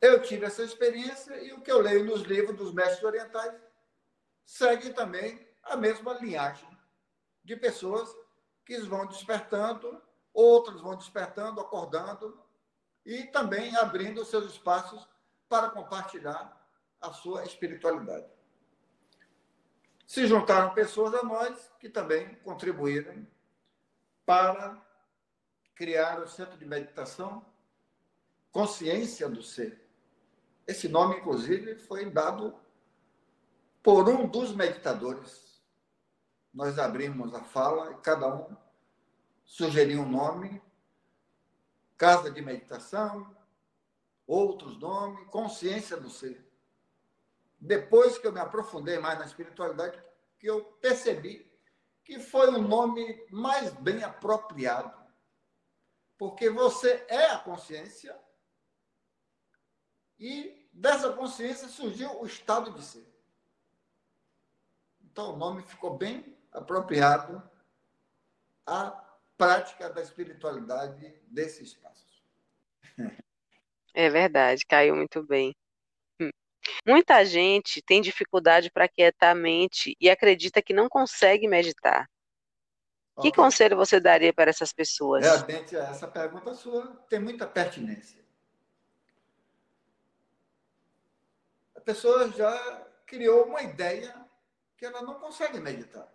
Eu tive essa experiência e o que eu leio nos livros dos mestres orientais segue também a mesma linhagem de pessoas que vão despertando, outros vão despertando, acordando e também abrindo seus espaços para compartilhar a sua espiritualidade. Se juntaram pessoas a nós que também contribuíram para criar o centro de meditação Consciência do Ser. Esse nome, inclusive, foi dado por um dos meditadores. Nós abrimos a fala e cada um sugeriu um nome, casa de meditação, outros nomes, consciência do ser. Depois que eu me aprofundei mais na espiritualidade, que eu percebi que foi o nome mais bem apropriado. Porque você é a consciência e dessa consciência surgiu o estado de ser. Então, o nome ficou bem apropriado à prática da espiritualidade desse espaço. É verdade, caiu muito bem. Hum. Muita gente tem dificuldade para quietar a mente e acredita que não consegue meditar. Que conselho você daria para essas pessoas? Realmente, essa pergunta sua tem muita pertinência. a pessoa já criou uma ideia que ela não consegue meditar.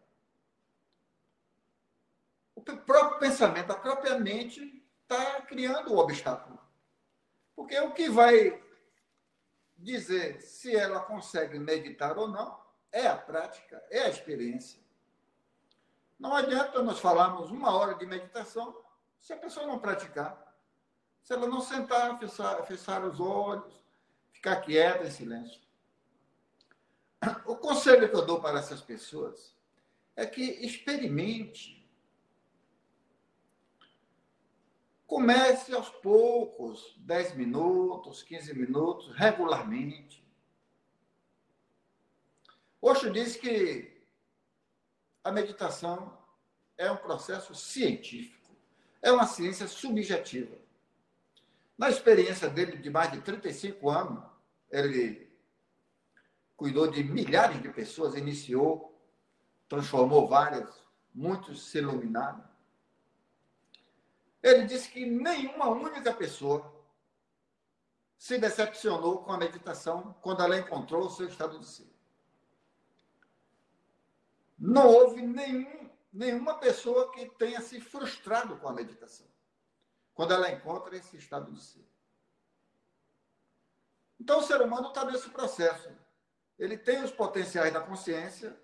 O próprio pensamento, a própria mente está criando o obstáculo. Porque o que vai dizer se ela consegue meditar ou não é a prática, é a experiência. Não adianta nós falarmos uma hora de meditação se a pessoa não praticar. Se ela não sentar, fechar, fechar os olhos, ficar quieta em silêncio. O conselho que eu dou para essas pessoas é que experimente. Comece aos poucos, 10 minutos, 15 minutos, regularmente. Osho diz que a meditação é um processo científico, é uma ciência subjetiva. Na experiência dele de mais de 35 anos, ele cuidou de milhares de pessoas, iniciou, transformou várias, muitos se iluminaram. Ele disse que nenhuma única pessoa se decepcionou com a meditação quando ela encontrou o seu estado de ser. Não houve nenhum, nenhuma pessoa que tenha se frustrado com a meditação quando ela encontra esse estado de ser. Então, o ser humano está nesse processo. Ele tem os potenciais da consciência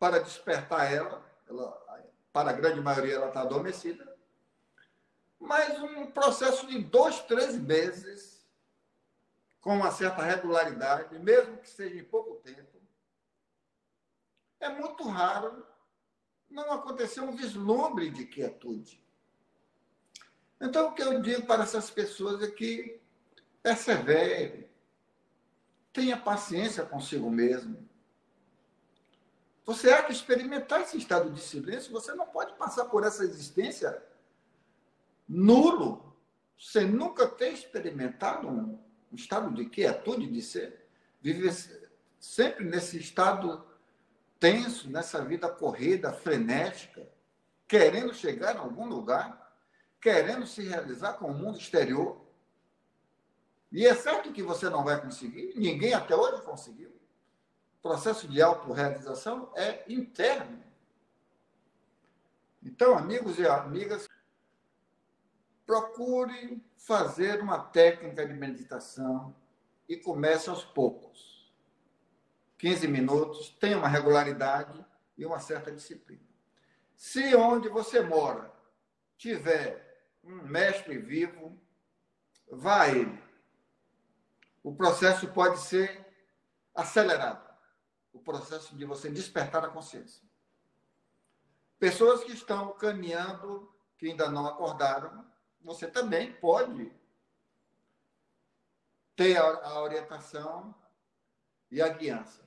para despertar ela, ela para a grande maioria ela está adormecida, mas um processo de dois, três meses, com uma certa regularidade, mesmo que seja em pouco tempo, é muito raro não acontecer um vislumbre de quietude. Então, o que eu digo para essas pessoas é que persevere, tenha paciência consigo mesmo. Você há que experimentar esse estado de silêncio, você não pode passar por essa existência nulo, sem nunca ter experimentado um, um estado de quietude de ser, viver sempre nesse estado tenso, nessa vida corrida, frenética, querendo chegar em algum lugar querendo se realizar com o mundo exterior. E é certo que você não vai conseguir, ninguém até hoje conseguiu. O processo de autorrealização é interno. Então, amigos e amigas, procure fazer uma técnica de meditação e comece aos poucos. 15 minutos, tenha uma regularidade e uma certa disciplina. Se onde você mora tiver um mestre vivo, vá a ele. O processo pode ser acelerado o processo de você despertar a consciência. Pessoas que estão caminhando, que ainda não acordaram, você também pode ter a orientação e a guiança.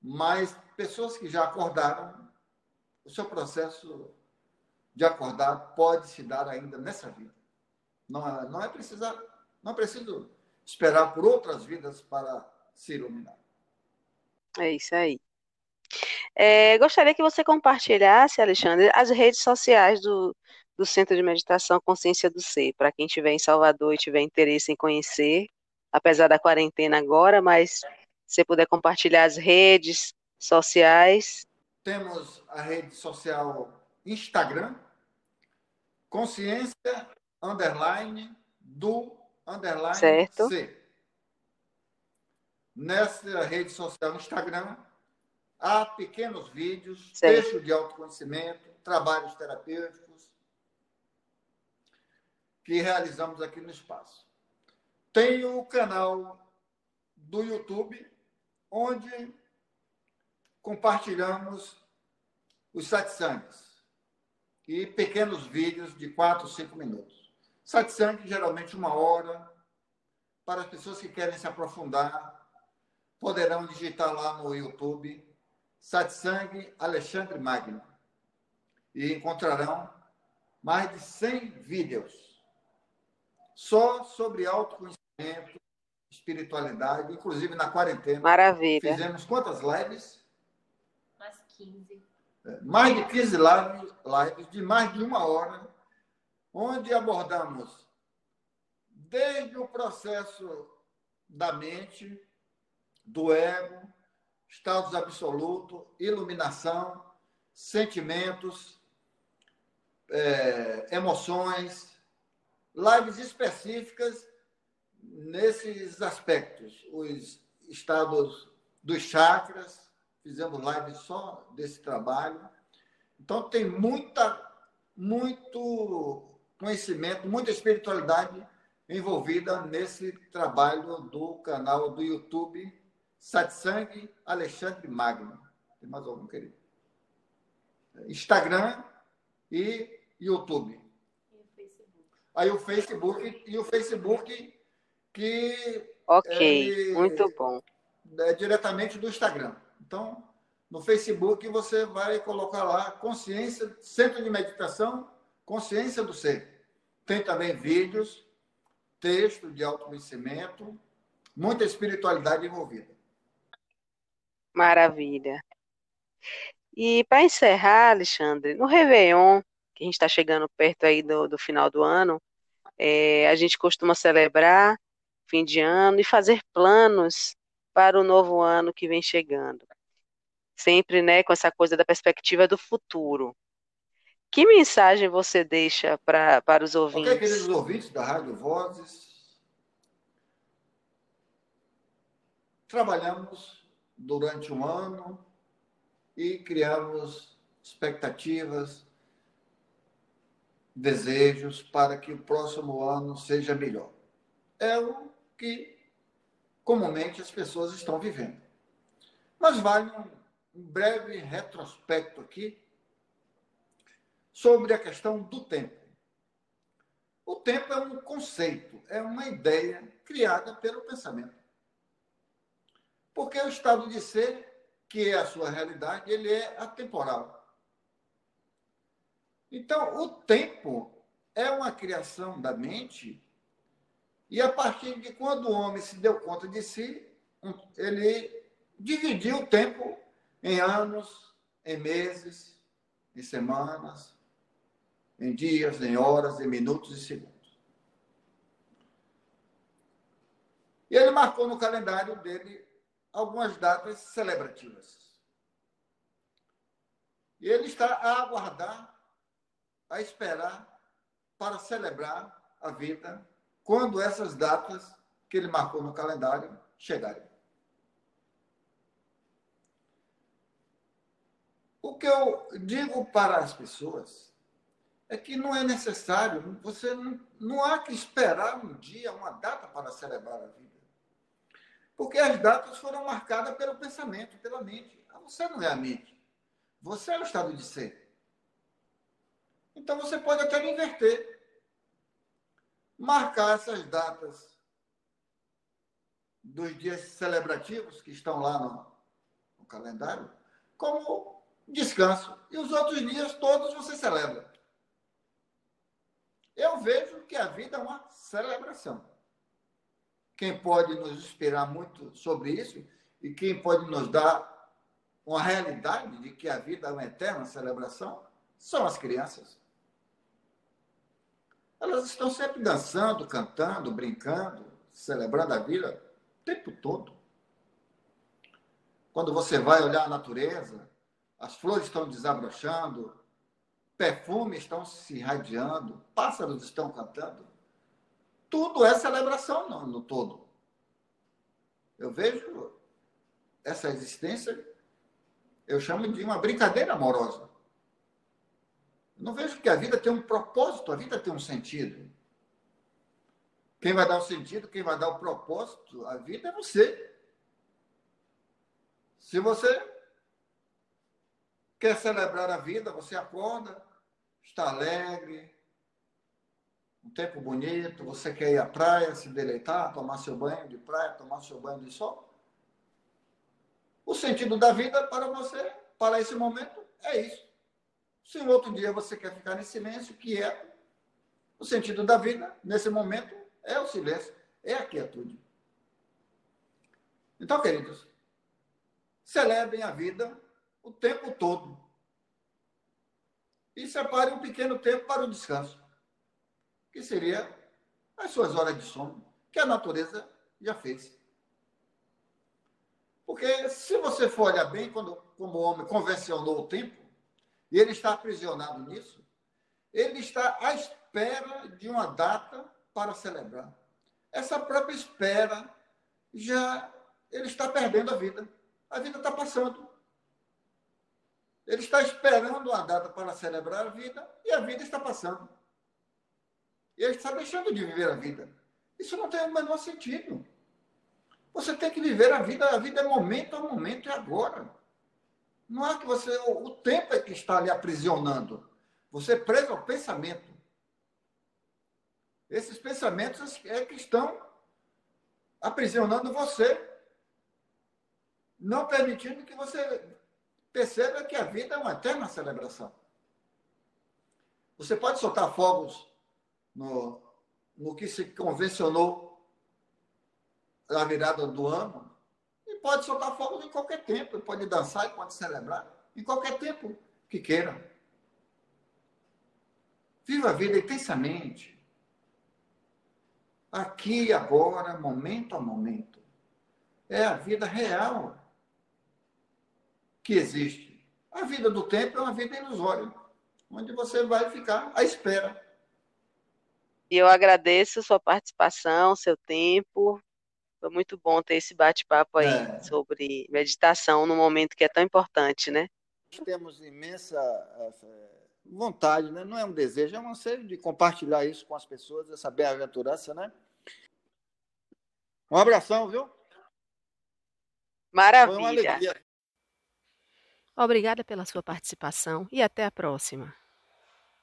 Mas pessoas que já acordaram, o seu processo de acordar pode se dar ainda nessa vida. Não é, não é precisar, não é preciso esperar por outras vidas para se iluminar. É isso aí. É, gostaria que você compartilhasse, Alexandre, as redes sociais do, do Centro de Meditação Consciência do Ser, para quem estiver em Salvador e tiver interesse em conhecer, apesar da quarentena agora, mas se você puder compartilhar as redes sociais. Temos a rede social Instagram, consciência, underline, do, underline, certo. C. Nessa rede social Instagram, há pequenos vídeos, certo. texto de autoconhecimento, trabalhos terapêuticos que realizamos aqui no espaço. Tem o canal do YouTube, onde compartilhamos os satsangs e pequenos vídeos de 4, 5 minutos. Satsang, geralmente uma hora. Para as pessoas que querem se aprofundar, poderão digitar lá no YouTube Satsang Alexandre Magno e encontrarão mais de 100 vídeos só sobre autoconhecimento, espiritualidade, inclusive na quarentena. Maravilha. Fizemos quantas lives? Mais 15 mais de 15 lives, lives de mais de uma hora, onde abordamos desde o processo da mente, do ego, estados absolutos, iluminação, sentimentos, é, emoções, lives específicas nesses aspectos, os estados dos chakras, fizemos live só desse trabalho. Então tem muita, muito conhecimento, muita espiritualidade envolvida nesse trabalho do canal do YouTube Satsang Alexandre Magno. Tem mais algum, querido? Instagram e YouTube. Aí o Facebook e o Facebook que Ok, muito bom. é diretamente do Instagram. Então, no Facebook você vai colocar lá consciência, centro de meditação, consciência do ser. Tem também vídeos, texto de autoconhecimento, muita espiritualidade envolvida. Maravilha. E para encerrar, Alexandre, no Réveillon, que a gente está chegando perto aí do, do final do ano, é, a gente costuma celebrar fim de ano e fazer planos para o novo ano que vem chegando. Sempre, né, com essa coisa da perspectiva do futuro. Que mensagem você deixa pra, para os Ok, ouvintes? queridos ouvintes da Rádio Vozes, trabalhamos durante um ano e criamos expectativas, desejos para que o próximo ano seja melhor. É o que comumente as pessoas estão vivendo. Mas vale um, breve retrospecto aqui sobre a questão do tempo. O tempo é um conceito, é uma ideia criada pelo pensamento. Porque o estado de ser, que é a sua realidade, ele é atemporal. Então, o tempo é uma criação da mente, e a partir de quando o homem se deu conta de si, ele dividiu o tempo em anos, em meses, em semanas, em dias, em horas, em minutos e segundos. E ele marcou no calendário dele algumas datas celebrativas. E ele está a aguardar, a esperar para celebrar a vida quando essas datas que ele marcou no calendário chegarem. O que eu digo para as pessoas é que não é necessário, você não, não há que esperar um dia, uma data para celebrar a vida. Porque as datas foram marcadas pelo pensamento, pela mente. Você não é a mente. Você é o estado de ser. Então você pode até inverter. Marcar essas datas dos dias celebrativos que estão lá no, no calendário como descanso. E os outros dias todos você celebra. Eu vejo que a vida é uma celebração. Quem pode nos inspirar muito sobre isso e quem pode nos dar uma realidade de que a vida é uma eterna celebração são as crianças. Elas estão sempre dançando, cantando, brincando, celebrando a vida o tempo todo. Quando você vai olhar a natureza, as flores estão desabrochando, perfumes estão se irradiando, pássaros estão cantando. Tudo é celebração no, no todo. Eu vejo essa existência, eu chamo de uma brincadeira amorosa. Eu não vejo que a vida tem um propósito, a vida tem um sentido. Quem vai dar o sentido, quem vai dar o propósito à vida é você. Se você quer celebrar a vida, você acorda, está alegre, um tempo bonito, você quer ir à praia, se deleitar, tomar seu banho de praia, tomar seu banho de sol. O sentido da vida para você, para esse momento, é isso. Se um outro dia você quer ficar em silêncio, que é o sentido da vida, nesse momento, é o silêncio, é a quietude. Então, queridos, celebrem a vida o tempo todo. E separe um pequeno tempo para o descanso, que seria as suas horas de sono, que a natureza já fez. Porque se você for olhar bem, quando, como o homem convencionou o tempo, e ele está aprisionado nisso, ele está à espera de uma data para celebrar. Essa própria espera já ele está perdendo a vida. A vida está passando. Ele está esperando a data para celebrar a vida e a vida está passando. E ele está deixando de viver a vida. Isso não tem o menor sentido. Você tem que viver a vida, a vida é momento a momento, é agora. Não é que você. O tempo é que está lhe aprisionando. Você é preso ao pensamento. Esses pensamentos é que estão aprisionando você, não permitindo que você perceba que a vida é uma eterna celebração. Você pode soltar fogos no, no que se convencionou na virada do ano, pode soltar fogos em qualquer tempo, pode dançar e pode celebrar em qualquer tempo que queira. Viva a vida intensamente. Aqui, agora, momento a momento. É a vida real que existe. A vida do tempo é uma vida ilusória, onde você vai ficar à espera. E eu agradeço sua participação, seu tempo. Foi muito bom ter esse bate-papo aí é. sobre meditação num momento que é tão importante, né? Temos imensa vontade, né? não é um desejo, é um anseio de compartilhar isso com as pessoas, essa bem-aventurança, né? Um abração, viu? Maravilha. Obrigada pela sua participação e até a próxima.